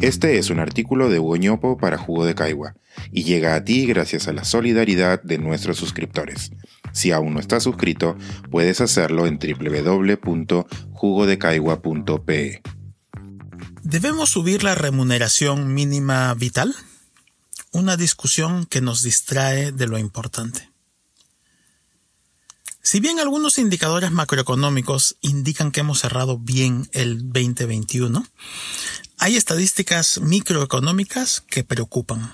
Este es un artículo de Hugo para Jugo de Caigua y llega a ti gracias a la solidaridad de nuestros suscriptores. Si aún no estás suscrito, puedes hacerlo en www.jugodecaigua.pe. ¿Debemos subir la remuneración mínima vital? Una discusión que nos distrae de lo importante. Si bien algunos indicadores macroeconómicos indican que hemos cerrado bien el 2021, hay estadísticas microeconómicas que preocupan.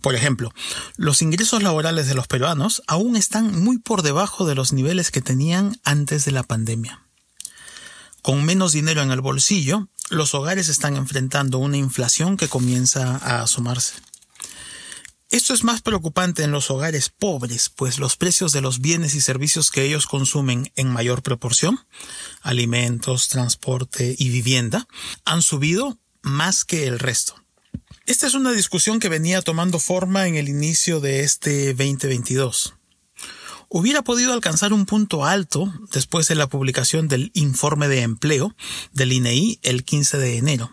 Por ejemplo, los ingresos laborales de los peruanos aún están muy por debajo de los niveles que tenían antes de la pandemia. Con menos dinero en el bolsillo, los hogares están enfrentando una inflación que comienza a asomarse. Esto es más preocupante en los hogares pobres, pues los precios de los bienes y servicios que ellos consumen en mayor proporción, alimentos, transporte y vivienda, han subido más que el resto. Esta es una discusión que venía tomando forma en el inicio de este 2022. Hubiera podido alcanzar un punto alto después de la publicación del informe de empleo del INEI e el 15 de enero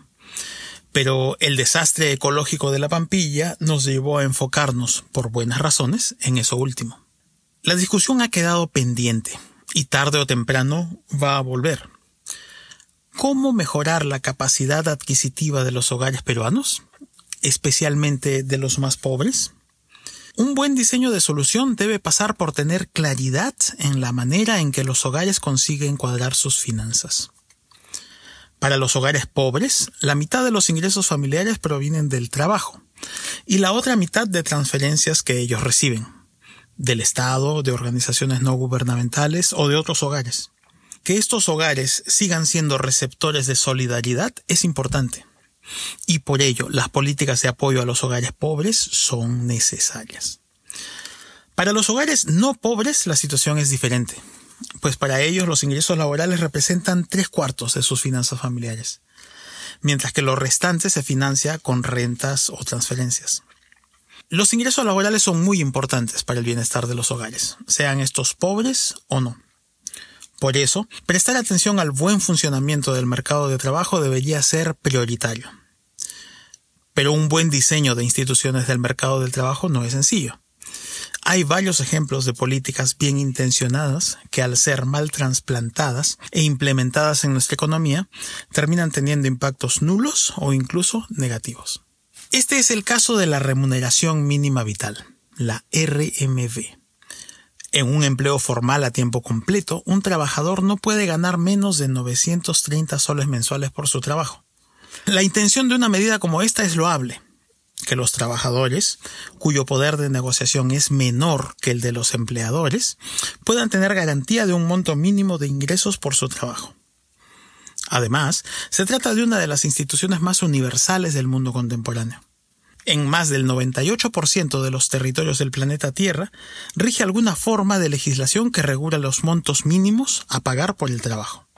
pero el desastre ecológico de la Pampilla nos llevó a enfocarnos, por buenas razones, en eso último. La discusión ha quedado pendiente y tarde o temprano va a volver. ¿Cómo mejorar la capacidad adquisitiva de los hogares peruanos, especialmente de los más pobres? Un buen diseño de solución debe pasar por tener claridad en la manera en que los hogares consiguen cuadrar sus finanzas. Para los hogares pobres, la mitad de los ingresos familiares provienen del trabajo y la otra mitad de transferencias que ellos reciben, del Estado, de organizaciones no gubernamentales o de otros hogares. Que estos hogares sigan siendo receptores de solidaridad es importante y por ello las políticas de apoyo a los hogares pobres son necesarias. Para los hogares no pobres la situación es diferente pues para ellos los ingresos laborales representan tres cuartos de sus finanzas familiares, mientras que lo restante se financia con rentas o transferencias. Los ingresos laborales son muy importantes para el bienestar de los hogares, sean estos pobres o no. Por eso, prestar atención al buen funcionamiento del mercado de trabajo debería ser prioritario. Pero un buen diseño de instituciones del mercado del trabajo no es sencillo. Hay varios ejemplos de políticas bien intencionadas que al ser mal transplantadas e implementadas en nuestra economía terminan teniendo impactos nulos o incluso negativos. Este es el caso de la remuneración mínima vital, la RMV. En un empleo formal a tiempo completo, un trabajador no puede ganar menos de 930 soles mensuales por su trabajo. La intención de una medida como esta es loable, que los trabajadores, cuyo poder de negociación es menor que el de los empleadores, puedan tener garantía de un monto mínimo de ingresos por su trabajo. Además, se trata de una de las instituciones más universales del mundo contemporáneo. En más del 98% de los territorios del planeta Tierra rige alguna forma de legislación que regula los montos mínimos a pagar por el trabajo.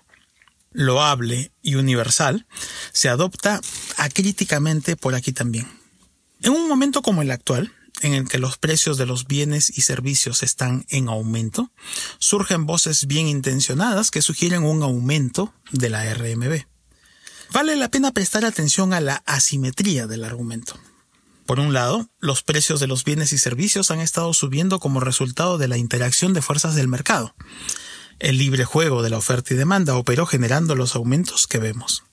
Loable y universal se adopta acríticamente por aquí también. En un momento como el actual, en el que los precios de los bienes y servicios están en aumento, surgen voces bien intencionadas que sugieren un aumento de la RMB. Vale la pena prestar atención a la asimetría del argumento. Por un lado, los precios de los bienes y servicios han estado subiendo como resultado de la interacción de fuerzas del mercado. El libre juego de la oferta y demanda operó generando los aumentos que vemos.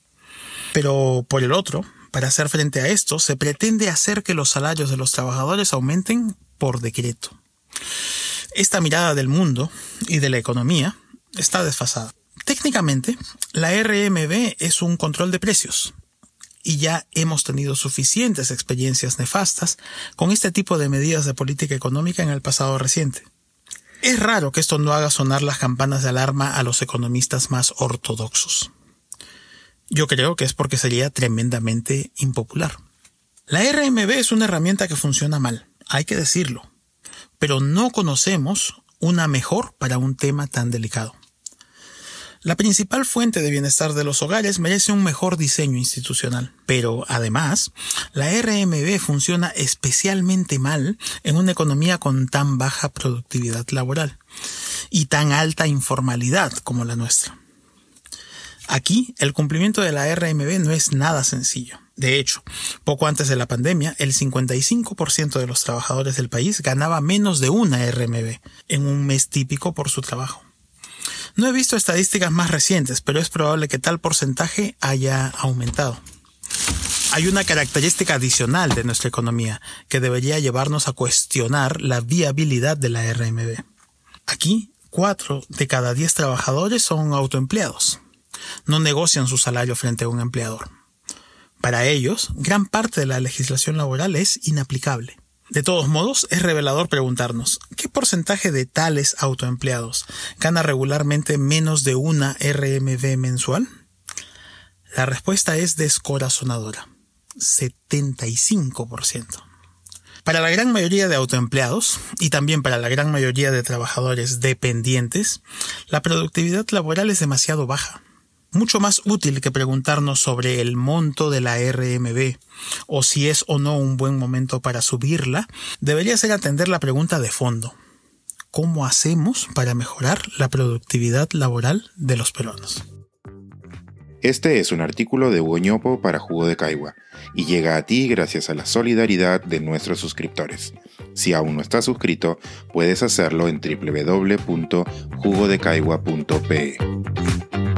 Pero por el otro, para hacer frente a esto, se pretende hacer que los salarios de los trabajadores aumenten por decreto. Esta mirada del mundo y de la economía está desfasada. Técnicamente, la RMB es un control de precios, y ya hemos tenido suficientes experiencias nefastas con este tipo de medidas de política económica en el pasado reciente. Es raro que esto no haga sonar las campanas de alarma a los economistas más ortodoxos. Yo creo que es porque sería tremendamente impopular. La RMB es una herramienta que funciona mal, hay que decirlo, pero no conocemos una mejor para un tema tan delicado. La principal fuente de bienestar de los hogares merece un mejor diseño institucional, pero además, la RMB funciona especialmente mal en una economía con tan baja productividad laboral y tan alta informalidad como la nuestra. Aquí, el cumplimiento de la RMB no es nada sencillo. De hecho, poco antes de la pandemia, el 55% de los trabajadores del país ganaba menos de una RMB en un mes típico por su trabajo. No he visto estadísticas más recientes, pero es probable que tal porcentaje haya aumentado. Hay una característica adicional de nuestra economía que debería llevarnos a cuestionar la viabilidad de la RMB. Aquí, 4 de cada 10 trabajadores son autoempleados. No negocian su salario frente a un empleador. Para ellos, gran parte de la legislación laboral es inaplicable. De todos modos, es revelador preguntarnos, ¿qué porcentaje de tales autoempleados gana regularmente menos de una RMB mensual? La respuesta es descorazonadora. 75%. Para la gran mayoría de autoempleados y también para la gran mayoría de trabajadores dependientes, la productividad laboral es demasiado baja mucho más útil que preguntarnos sobre el monto de la RMB o si es o no un buen momento para subirla, debería ser atender la pregunta de fondo. ¿Cómo hacemos para mejorar la productividad laboral de los peruanos? Este es un artículo de Hugo para Jugo de Caigua y llega a ti gracias a la solidaridad de nuestros suscriptores. Si aún no estás suscrito, puedes hacerlo en www.jugodecaigua.pe.